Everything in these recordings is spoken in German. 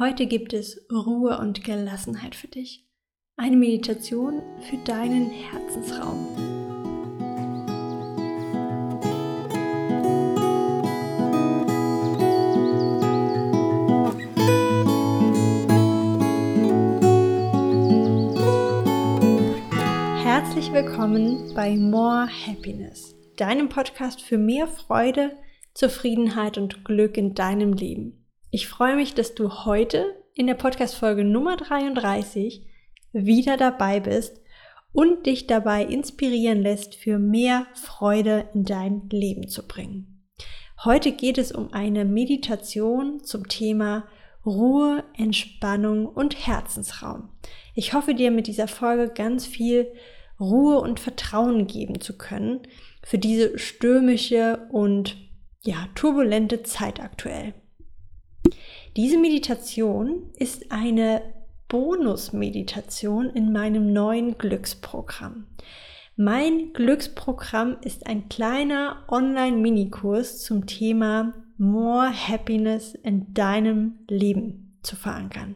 Heute gibt es Ruhe und Gelassenheit für dich. Eine Meditation für deinen Herzensraum. Herzlich willkommen bei More Happiness, deinem Podcast für mehr Freude, Zufriedenheit und Glück in deinem Leben. Ich freue mich, dass du heute in der Podcast-Folge Nummer 33 wieder dabei bist und dich dabei inspirieren lässt, für mehr Freude in dein Leben zu bringen. Heute geht es um eine Meditation zum Thema Ruhe, Entspannung und Herzensraum. Ich hoffe dir mit dieser Folge ganz viel Ruhe und Vertrauen geben zu können für diese stürmische und ja, turbulente Zeit aktuell. Diese Meditation ist eine Bonusmeditation in meinem neuen Glücksprogramm. Mein Glücksprogramm ist ein kleiner Online-Minikurs zum Thema More Happiness in deinem Leben zu verankern.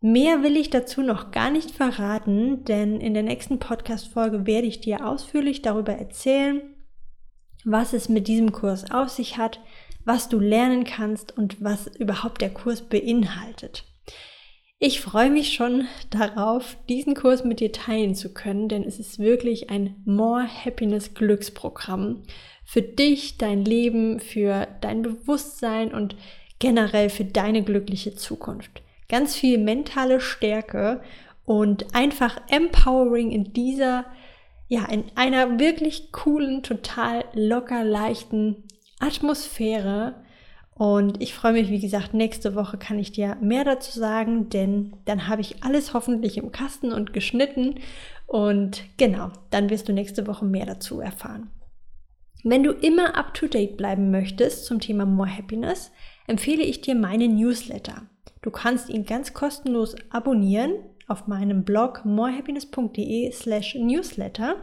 Mehr will ich dazu noch gar nicht verraten, denn in der nächsten Podcast-Folge werde ich dir ausführlich darüber erzählen, was es mit diesem Kurs auf sich hat, was du lernen kannst und was überhaupt der Kurs beinhaltet. Ich freue mich schon darauf, diesen Kurs mit dir teilen zu können, denn es ist wirklich ein More Happiness Glücksprogramm für dich, dein Leben, für dein Bewusstsein und generell für deine glückliche Zukunft. Ganz viel mentale Stärke und einfach empowering in dieser, ja, in einer wirklich coolen, total locker leichten Atmosphäre. Und ich freue mich, wie gesagt, nächste Woche kann ich dir mehr dazu sagen, denn dann habe ich alles hoffentlich im Kasten und geschnitten. Und genau, dann wirst du nächste Woche mehr dazu erfahren. Wenn du immer up-to-date bleiben möchtest zum Thema More Happiness, empfehle ich dir meinen Newsletter. Du kannst ihn ganz kostenlos abonnieren auf meinem Blog morehappiness.de slash newsletter.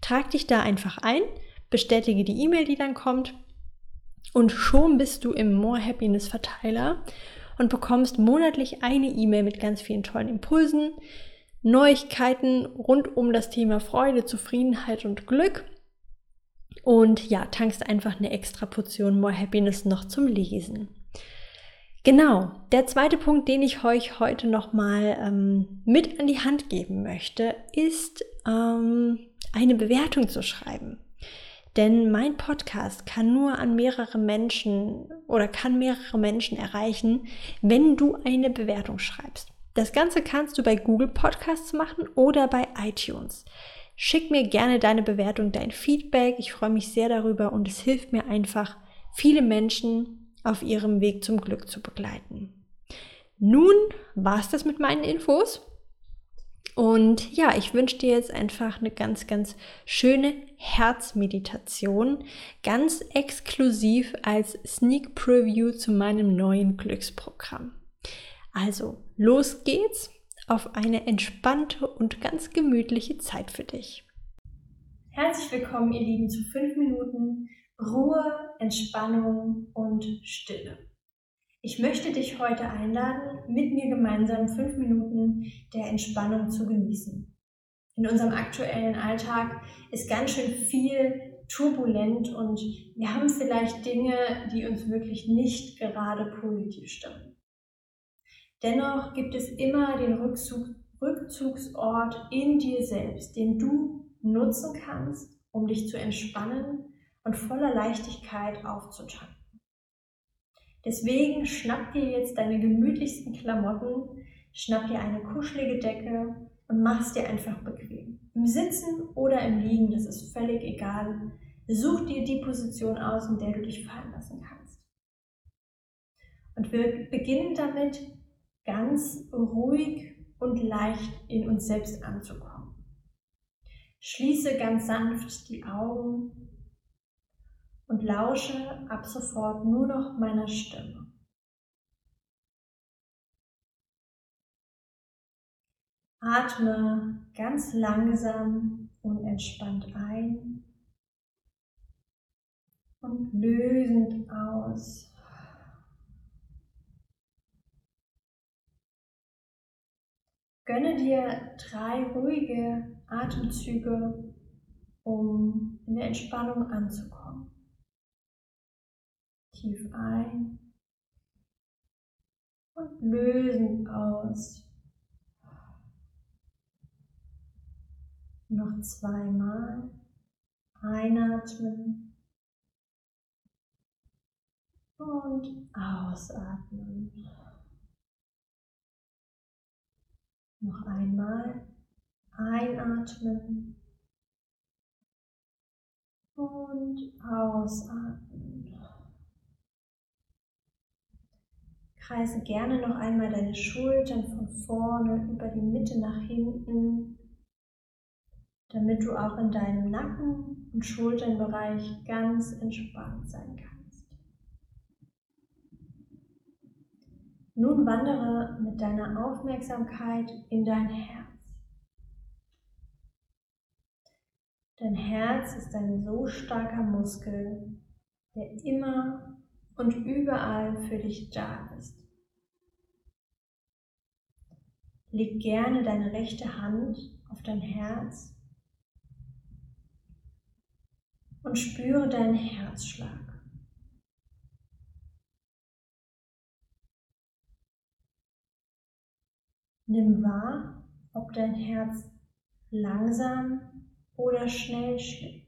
Trag dich da einfach ein, bestätige die E-Mail, die dann kommt und schon bist du im More Happiness Verteiler und bekommst monatlich eine E-Mail mit ganz vielen tollen Impulsen, Neuigkeiten rund um das Thema Freude, Zufriedenheit und Glück. Und ja, tankst einfach eine extra Portion More Happiness noch zum Lesen. Genau, der zweite Punkt, den ich euch heute nochmal ähm, mit an die Hand geben möchte, ist ähm, eine Bewertung zu schreiben. Denn mein Podcast kann nur an mehrere Menschen oder kann mehrere Menschen erreichen, wenn du eine Bewertung schreibst. Das Ganze kannst du bei Google Podcasts machen oder bei iTunes. Schick mir gerne deine Bewertung, dein Feedback. Ich freue mich sehr darüber und es hilft mir einfach, viele Menschen auf ihrem Weg zum Glück zu begleiten. Nun war es das mit meinen Infos. Und ja, ich wünsche dir jetzt einfach eine ganz, ganz schöne Herzmeditation, ganz exklusiv als Sneak Preview zu meinem neuen Glücksprogramm. Also, los geht's auf eine entspannte und ganz gemütliche Zeit für dich. Herzlich willkommen, ihr Lieben, zu fünf Minuten Ruhe, Entspannung und Stille. Ich möchte dich heute einladen, mit mir gemeinsam fünf Minuten der Entspannung zu genießen. In unserem aktuellen Alltag ist ganz schön viel turbulent und wir haben vielleicht Dinge, die uns wirklich nicht gerade positiv stimmen. Dennoch gibt es immer den Rückzug, Rückzugsort in dir selbst, den du nutzen kannst, um dich zu entspannen und voller Leichtigkeit aufzutanken. Deswegen schnapp dir jetzt deine gemütlichsten Klamotten, schnapp dir eine kuschelige Decke und mach es dir einfach bequem. Im Sitzen oder im Liegen, das ist völlig egal. Such dir die Position aus, in der du dich fallen lassen kannst. Und wir beginnen damit, ganz ruhig und leicht in uns selbst anzukommen. Schließe ganz sanft die Augen und lausche ab sofort nur noch meiner Stimme. Atme ganz langsam und entspannt ein und lösend aus. Gönne dir drei ruhige Atemzüge, um in der Entspannung anzukommen. Tief ein und lösen aus. Noch zweimal einatmen und ausatmen. Noch einmal einatmen und ausatmen. Kreise gerne noch einmal deine Schultern von vorne über die Mitte nach hinten, damit du auch in deinem Nacken- und Schulternbereich ganz entspannt sein kannst. Nun wandere mit deiner Aufmerksamkeit in dein Herz. Dein Herz ist ein so starker Muskel, der immer und überall für dich da ist. Leg gerne deine rechte Hand auf dein Herz und spüre deinen Herzschlag. Nimm wahr, ob dein Herz langsam oder schnell schlägt.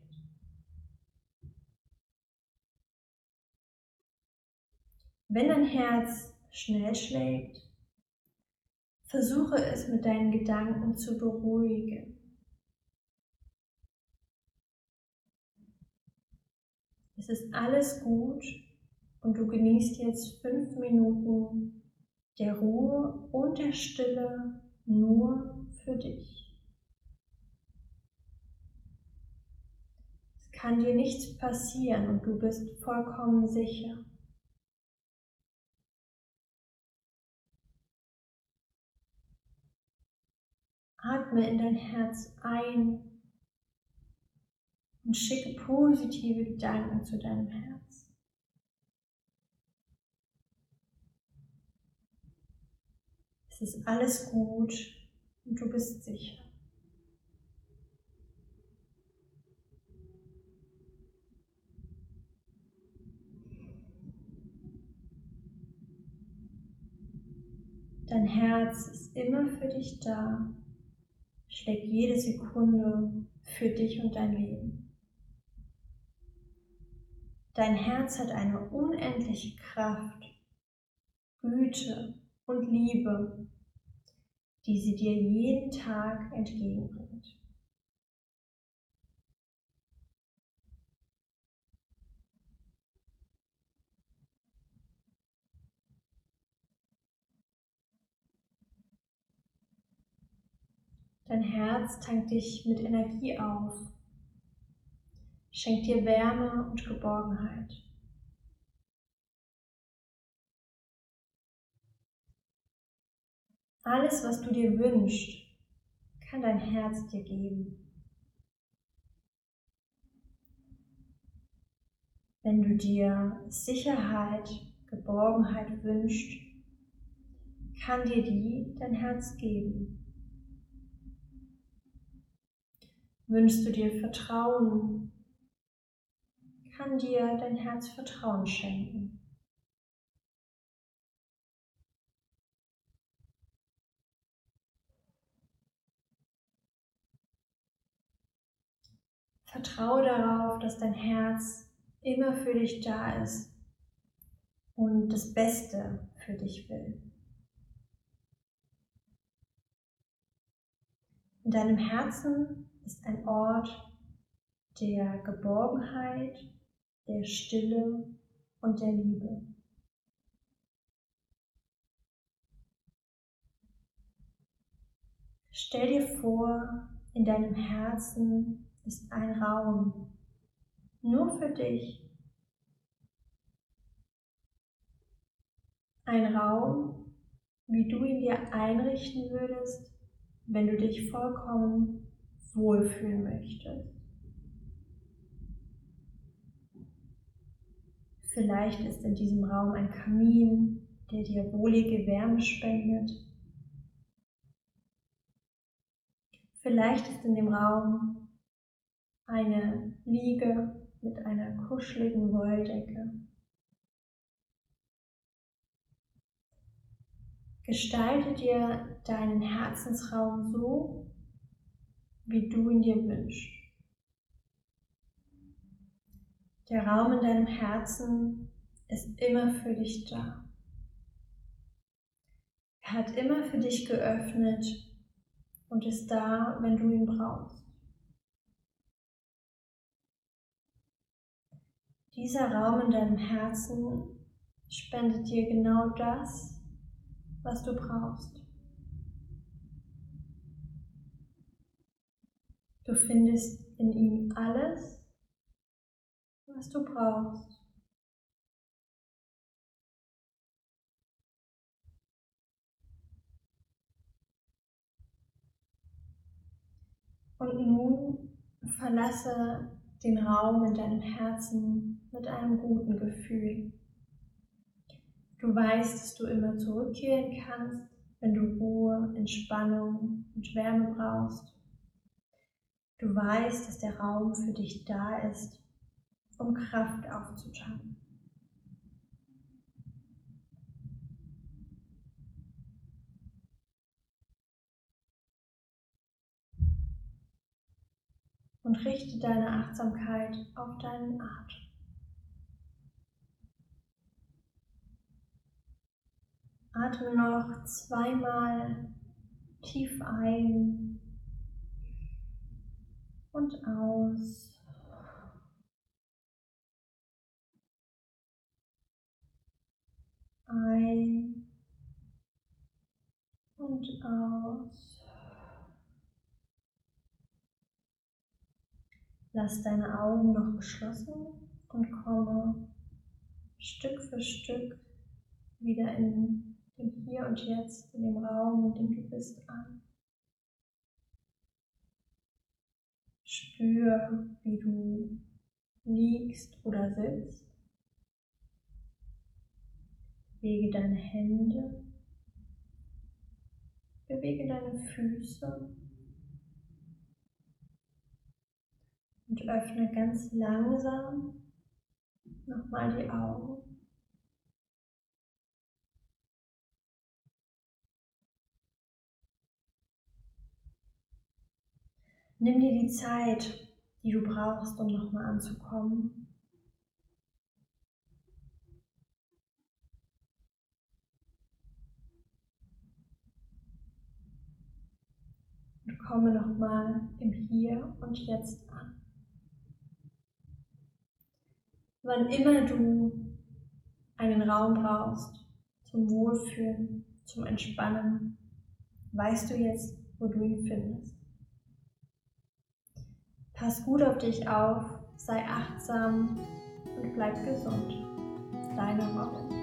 Wenn dein Herz schnell schlägt, versuche es mit deinen Gedanken zu beruhigen. Es ist alles gut und du genießt jetzt fünf Minuten der Ruhe und der Stille nur für dich. Es kann dir nichts passieren und du bist vollkommen sicher. Atme in dein Herz ein und schicke positive Gedanken zu deinem Herz. Es ist alles gut und du bist sicher. Dein Herz ist immer für dich da schlägt jede Sekunde für dich und dein Leben. Dein Herz hat eine unendliche Kraft, Güte und Liebe, die sie dir jeden Tag entgegenbringt. Dein Herz tankt dich mit Energie auf, schenkt dir Wärme und Geborgenheit. Alles, was du dir wünschst, kann dein Herz dir geben. Wenn du dir Sicherheit, Geborgenheit wünschst, kann dir die dein Herz geben. Wünschst du dir Vertrauen, kann dir dein Herz Vertrauen schenken. Vertraue darauf, dass dein Herz immer für dich da ist und das Beste für dich will. In deinem Herzen ist ein Ort der Geborgenheit, der Stille und der Liebe. Stell dir vor, in deinem Herzen ist ein Raum, nur für dich. Ein Raum, wie du ihn dir einrichten würdest, wenn du dich vollkommen wohlfühlen möchtest. Vielleicht ist in diesem Raum ein Kamin, der dir wohlige Wärme spendet. Vielleicht ist in dem Raum eine Liege mit einer kuscheligen Wolldecke. Gestalte dir deinen Herzensraum so, wie du ihn dir wünschst. Der Raum in deinem Herzen ist immer für dich da. Er hat immer für dich geöffnet und ist da, wenn du ihn brauchst. Dieser Raum in deinem Herzen spendet dir genau das, was du brauchst. Du findest in ihm alles, was du brauchst. Und nun verlasse den Raum in deinem Herzen mit einem guten Gefühl. Du weißt, dass du immer zurückkehren kannst, wenn du Ruhe, Entspannung und Wärme brauchst. Du weißt, dass der Raum für dich da ist, um Kraft aufzutanken. Und richte deine Achtsamkeit auf deinen Atem. Atme noch zweimal tief ein und aus. Ein und aus. Lass deine Augen noch geschlossen und komme Stück für Stück wieder in dem Hier und Jetzt, in dem Raum, in dem du bist, an. Spür, wie du liegst oder sitzt. Bewege deine Hände. Bewege deine Füße. Und öffne ganz langsam nochmal die Augen. Nimm dir die Zeit, die du brauchst, um nochmal anzukommen. Und komme nochmal im Hier und Jetzt an. Wann immer du einen Raum brauchst zum Wohlfühlen, zum Entspannen, weißt du jetzt, wo du ihn findest. Pass gut auf dich auf, sei achtsam und bleib gesund. Deine Robin.